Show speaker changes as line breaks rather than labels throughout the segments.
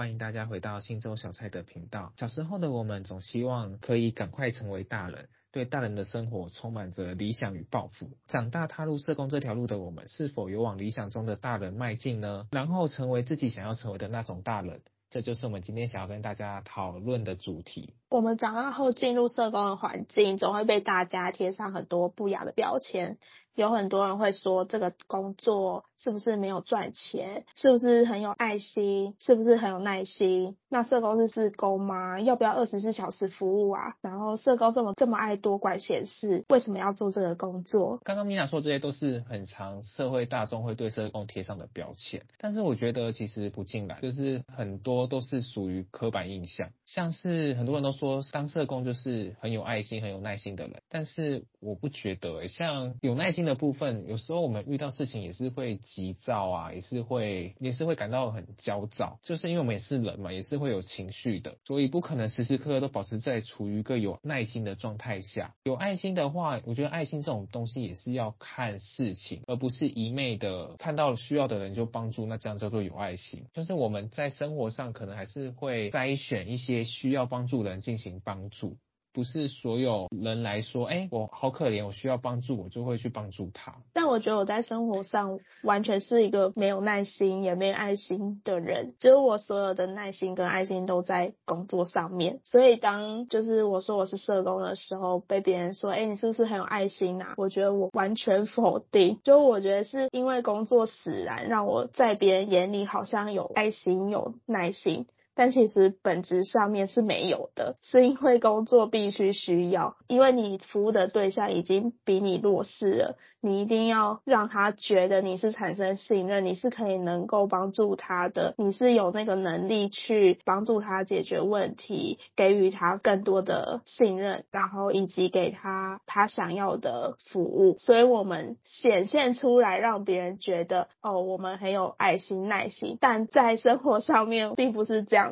欢迎大家回到新洲小菜的频道。小时候的我们总希望可以赶快成为大人，对大人的生活充满着理想与抱负。长大踏入社工这条路的我们，是否有往理想中的大人迈进呢？然后成为自己想要成为的那种大人，这就是我们今天想要跟大家讨论的主题。
我们长大后进入社工的环境，总会被大家贴上很多不雅的标签。有很多人会说，这个工作是不是没有赚钱？是不是很有爱心？是不是很有耐心？那社工是志工吗？要不要二十四小时服务啊？然后社工这么这么爱多管闲事，为什么要做这个工作？
刚刚米娜说这些都是很常社会大众会对社工贴上的标签，但是我觉得其实不尽然，就是很多都是属于刻板印象，像是很多人都说当社工就是很有爱心、很有耐心的人，但是我不觉得、像有耐心。的部分，有时候我们遇到事情也是会急躁啊，也是会也是会感到很焦躁，就是因为我们也是人嘛，也是会有情绪的，所以不可能时时刻刻都保持在处于一个有耐心的状态下。有爱心的话，我觉得爱心这种东西也是要看事情，而不是一昧的看到需要的人就帮助，那这样叫做有爱心。就是我们在生活上可能还是会筛选一些需要帮助的人进行帮助。不是所有人来说，哎，我好可怜，我需要帮助，我就会去帮助他。
但我觉得我在生活上完全是一个没有耐心也没有爱心的人，就是我所有的耐心跟爱心都在工作上面。所以当就是我说我是社工的时候，被别人说，哎，你是不是很有爱心啊？我觉得我完全否定，就我觉得是因为工作使然，让我在别人眼里好像有爱心有耐心。但其实本质上面是没有的，是因为工作必须需要，因为你服务的对象已经比你弱势了，你一定要让他觉得你是产生信任，你是可以能够帮助他的，你是有那个能力去帮助他解决问题，给予他更多的信任，然后以及给他他想要的服务。所以我们显现出来，让别人觉得哦，我们很有爱心、耐心，但在生活上面并不是这样。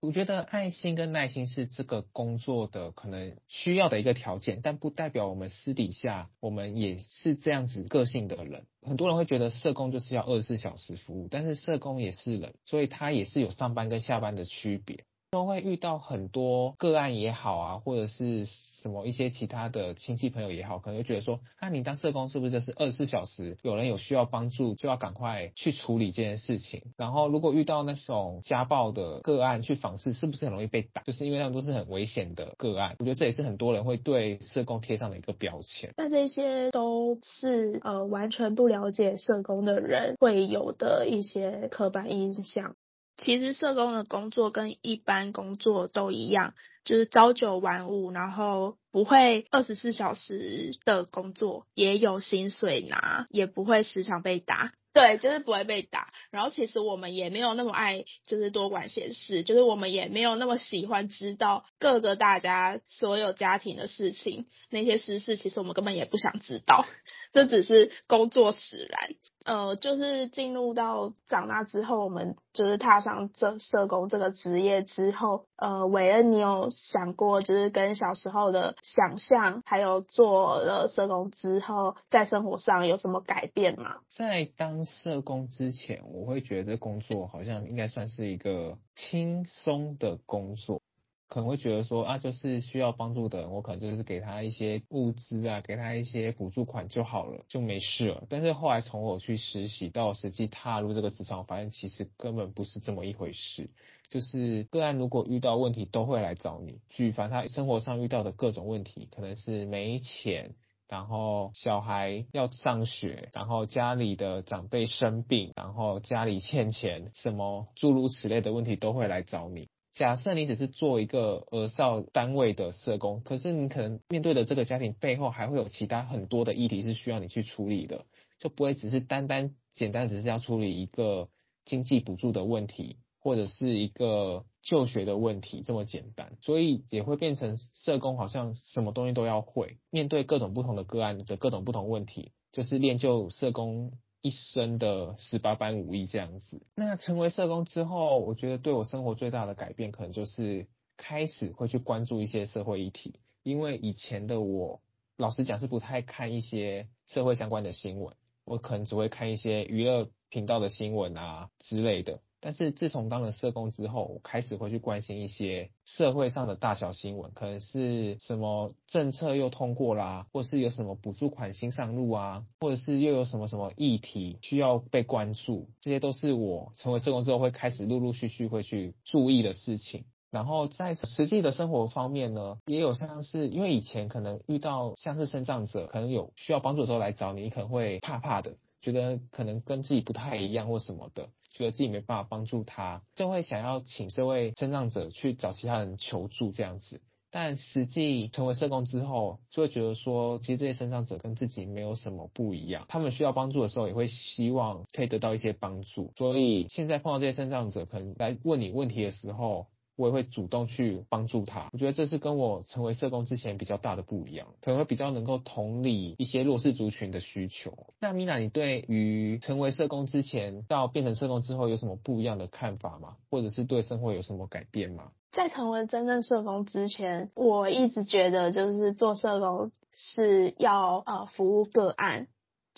我觉得爱心跟耐心是这个工作的可能需要的一个条件，但不代表我们私底下我们也是这样子个性的人。很多人会觉得社工就是要二十四小时服务，但是社工也是人，所以他也是有上班跟下班的区别。都会遇到很多个案也好啊，或者是什么一些其他的亲戚朋友也好，可能会觉得说，那、你当社工是不是就是二十四小时有人有需要帮助就要赶快去处理这件事情？然后如果遇到那种家暴的个案去访视，是不是很容易被打？就是因为他们都是很危险的个案。我觉得这也是很多人会对社工贴上的一个标签。
那这些都是呃完全不了解社工的人会有的一些刻板印象。其实社工的工作跟一般工作都一样，就是朝九晚五，然后不会二十四小时的工作，也有薪水拿，也不会时常被打。对，就是不会被打。然后其实我们也没有那么爱，就是多管闲事，就是我们也没有那么喜欢知道各个大家所有家庭的事情，那些私事，其实我们根本也不想知道。这只是工作使然，呃，就是进入到长大之后，我们就是踏上这社工这个职业之后，呃，韦恩，你有想过，就是跟小时候的想象，还有做了社工之后，在生活上有什么改变吗？
在当社工之前，我会觉得工作好像应该算是一个轻松的工作。可能会觉得说啊，就是需要帮助的人，我可能就是给他一些物资啊，给他一些补助款就好了，就没事了。但是后来从我去实习到实际踏入这个职场，我发现其实根本不是这么一回事。就是个案如果遇到问题，都会来找你。举凡他生活上遇到的各种问题，可能是没钱、然后小孩要上学，然后家里的长辈生病，然后家里欠钱，什么诸如此类的问题都会来找你。假设你只是做一个儿少单位的社工，可是你可能面对的这个家庭背后还会有其他很多的议题是需要你去处理的，就不会只是单单简单只是要处理一个经济补助的问题。或者是一个就学的问题这么简单，所以也会变成社工好像什么东西都要会，面对各种不同的个案的各种不同问题，就是练就社工一生的十八般武艺这样子。那成为社工之后，我觉得对我生活最大的改变，可能就是开始会去关注一些社会议题，因为以前的我，老实讲是不太看一些社会相关的新闻，我可能只会看一些娱乐频道的新闻啊之类的。但是自从当了社工之后，我开始会去关心一些社会上的大小新闻，可能是什么政策又通过啦，或是有什么补助款新上路啊，或者是又有什么什么议题需要被关注，这些都是我成为社工之后会开始陆陆续续会去注意的事情。然后在实际的生活方面呢，也有像是因为以前可能遇到像是身障者，可能有需要帮助的时候来找你，你可能会怕怕的，觉得可能跟自己不太一样或什么的。觉得自己没办法帮助他，就会想要请这位身障者去找其他人求助这样子。但实际成为社工之后，就会觉得说，其实这些身障者跟自己没有什么不一样。他们需要帮助的时候，也会希望可以得到一些帮助。所以现在碰到这些身障者，可能来问你问题的时候，我也会主动去帮助他，我觉得这是跟我成为社工之前比较大的不一样，可能会比较能够同理一些弱势族群的需求。那米娜，你对于成为社工之前到变成社工之后有什么不一样的看法吗？或者是对生活有什么改变吗？
在成为真正社工之前，我一直觉得就是做社工是要呃服务个案。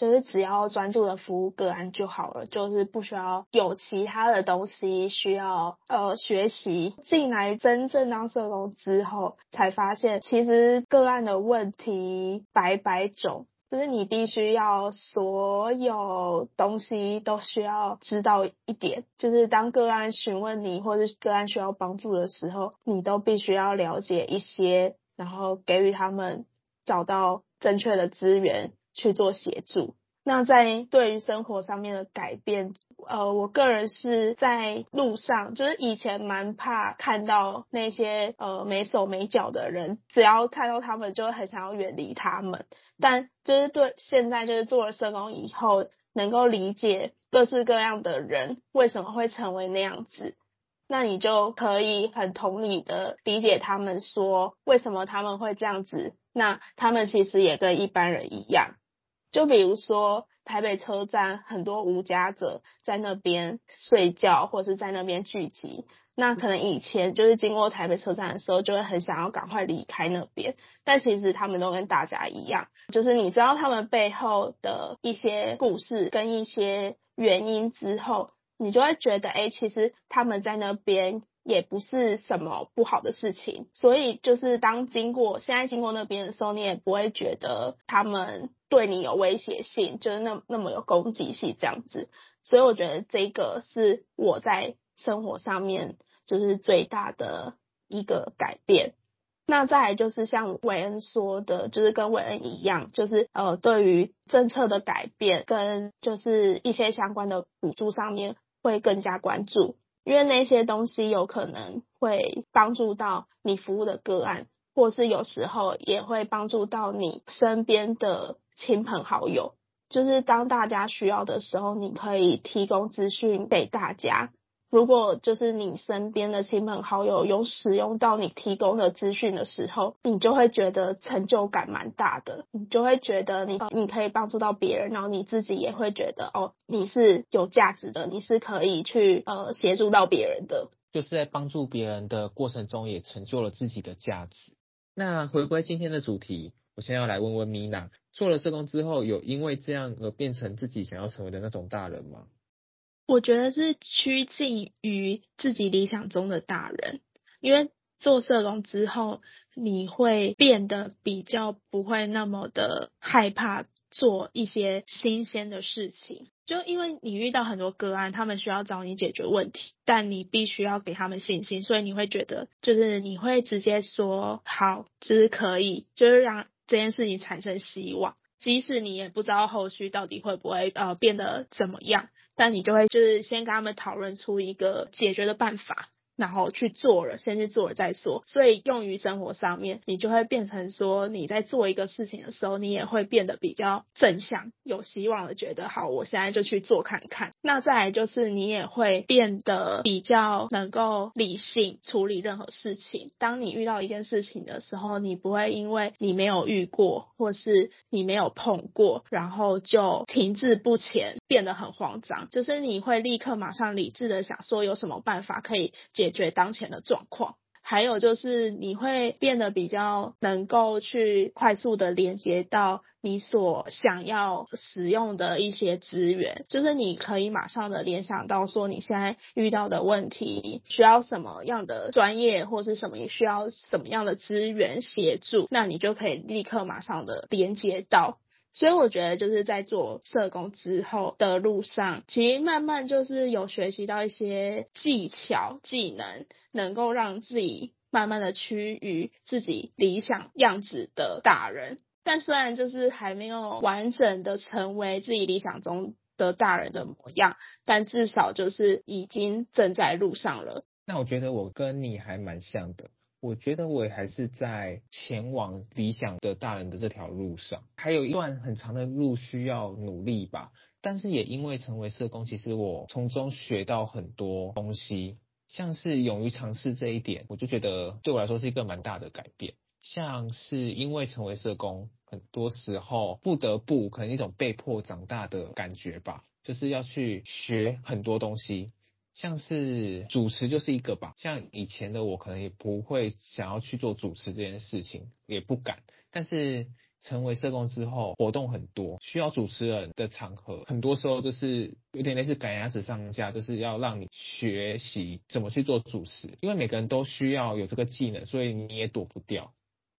就是只要专注的服务个案就好了，就是不需要有其他的东西需要呃学习。进来真正当社工之后，才发现其实个案的问题百百种，就是你必须要所有东西都需要知道一点。就是当个案询问你或者个案需要帮助的时候，你都必须要了解一些，然后给予他们找到正确的资源。去做协助。那在对于生活上面的改变，呃，我个人是在路上，就是以前蛮怕看到那些呃没手没脚的人，只要看到他们就很想要远离他们。但就是对现在就是做了社工以后，能够理解各式各样的人为什么会成为那样子，那你就可以很同理的理解他们说为什么他们会这样子。那他们其实也跟一般人一样。就比如说台北车站，很多无家者在那边睡觉，或者是在那边聚集。那可能以前就是经过台北车站的时候，就会很想要赶快离开那边。但其实他们都跟大家一样，就是你知道他们背后的一些故事跟一些原因之后，你就会觉得，哎，其实他们在那边也不是什么不好的事情。所以就是当经过现在经过那边的时候，你也不会觉得他们。对你有威胁性，就是那那么有攻击性这样子，所以我觉得这个是我在生活上面就是最大的一个改变。那再来就是像韦恩说的，就是跟韦恩一样，就是呃对于政策的改变跟就是一些相关的补助上面会更加关注，因为那些东西有可能会帮助到你服务的个案，或是有时候也会帮助到你身边的。亲朋好友，就是当大家需要的时候，你可以提供资讯给大家。如果就是你身边的亲朋好友有使用到你提供的资讯的时候，你就会觉得成就感蛮大的。你就会觉得你你可以帮助到别人，然后你自己也会觉得哦，你是有价值的，你是可以去呃协助到别人的。
就是在帮助别人的过程中，也成就了自己的价值。那回归今天的主题。我先要来问问米娜，做了社工之后，有因为这样而变成自己想要成为的那种大人吗？
我觉得是趋近于自己理想中的大人，因为做社工之后，你会变得比较不会那么的害怕做一些新鲜的事情，就因为你遇到很多个案，他们需要找你解决问题，但你必须要给他们信心，所以你会觉得，就是你会直接说好，就是可以，就是让。这件事情产生希望，即使你也不知道后续到底会不会呃变得怎么样，但你就会就是先跟他们讨论出一个解决的办法。然后去做了，先去做了再说。所以用于生活上面，你就会变成说，你在做一个事情的时候，你也会变得比较正向、有希望的，觉得好，我现在就去做看看。那再来就是，你也会变得比较能够理性处理任何事情。当你遇到一件事情的时候，你不会因为你没有遇过，或是你没有碰过，然后就停滞不前，变得很慌张。就是你会立刻马上理智的想说，有什么办法可以解决当前的状况，还有就是你会变得比较能够去快速的连接到你所想要使用的一些资源，就是你可以马上的联想到说你现在遇到的问题需要什么样的专业或是什么，需要什么样的资源协助，那你就可以立刻马上的连接到。所以我觉得就是在做社工之后的路上，其实慢慢就是有学习到一些技巧、技能，能够让自己慢慢的趋于自己理想样子的大人。但虽然就是还没有完整的成为自己理想中的大人的模样，但至少就是已经正在路上了。
那我觉得我跟你还蛮像的。我觉得我也还是在前往理想的大人的这条路上，还有一段很长的路需要努力吧。但是也因为成为社工，其实我从中学到很多东西，像是勇于尝试这一点，我就觉得对我来说是一个蛮大的改变。像是因为成为社工，很多时候不得不可能一种被迫长大的感觉吧，就是要去学很多东西。像是主持就是一个吧，像以前的我可能也不会想要去做主持这件事情，也不敢。但是成为社工之后，活动很多，需要主持人的场合，很多时候就是有点类似赶鸭子上架，就是要让你学习怎么去做主持，因为每个人都需要有这个技能，所以你也躲不掉。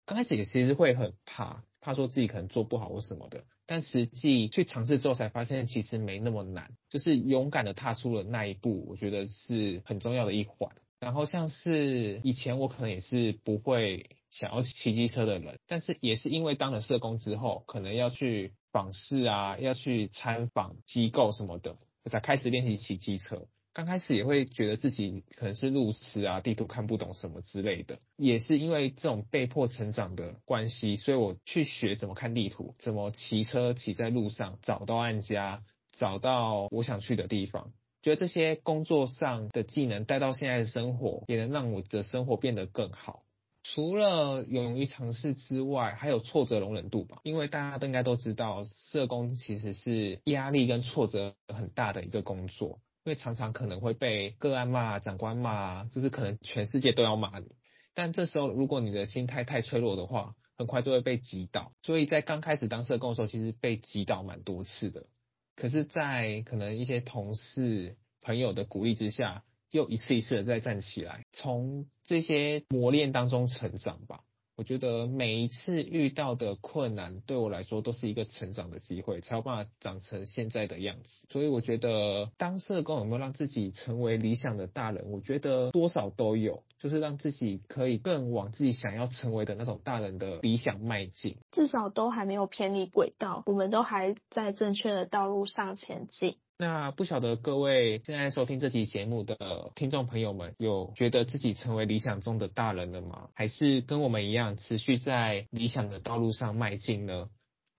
刚开始也其实会很怕，怕说自己可能做不好或什么的。但实际去尝试之后，才发现其实没那么难，就是勇敢的踏出了那一步，我觉得是很重要的一环。然后像是以前我可能也是不会想要骑机车的人，但是也是因为当了社工之后，可能要去访视啊，要去参访机构什么的，我才开始练习骑机车。刚开始也会觉得自己可能是路痴啊，地图看不懂什么之类的，也是因为这种被迫成长的关系，所以我去学怎么看地图，怎么骑车骑在路上，找到案家，找到我想去的地方。觉得这些工作上的技能带到现在的生活，也能让我的生活变得更好。除了勇于尝试之外，还有挫折容忍度吧，因为大家都应该都知道，社工其实是压力跟挫折很大的一个工作。因为常常可能会被个案骂、长官骂，就是可能全世界都要骂你。但这时候，如果你的心态太脆弱的话，很快就会被击倒。所以在刚开始当社工的时候，其实被击倒蛮多次的。可是，在可能一些同事、朋友的鼓励之下，又一次一次的再站起来，从这些磨练当中成长吧。我觉得每一次遇到的困难对我来说都是一个成长的机会，才有办法长成现在的样子。所以我觉得当社工有没有让自己成为理想的大人？我觉得多少都有，就是让自己可以更往自己想要成为的那种大人的理想迈进。
至少都还没有偏离轨道，我们都还在正确的道路上前进。
那不晓得各位现在收听这期节目的听众朋友们，有觉得自己成为理想中的大人了吗？还是跟我们一样持续在理想的道路上迈进呢？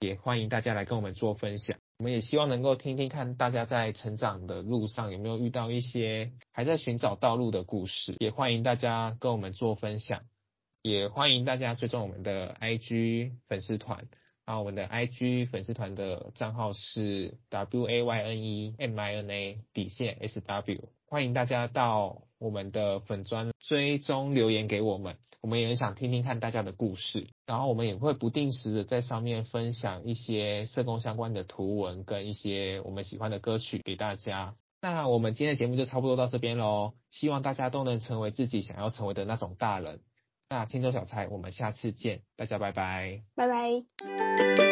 也欢迎大家来跟我们做分享。我们也希望能够听听看大家在成长的路上有没有遇到一些还在寻找道路的故事。也欢迎大家跟我们做分享，也欢迎大家追踪我们的 IG 粉丝团。啊我们的 IG 粉丝团的账号是 W A Y N E M I N A 底线 S W，欢迎大家到我们的粉专追踪留言给我们，我们也很想听听看大家的故事。然后我们也会不定时的在上面分享一些社工相关的图文跟一些我们喜欢的歌曲给大家。那我们今天的节目就差不多到这边喽，希望大家都能成为自己想要成为的那种大人。那青州小菜，我们下次见，大家拜拜，
拜拜。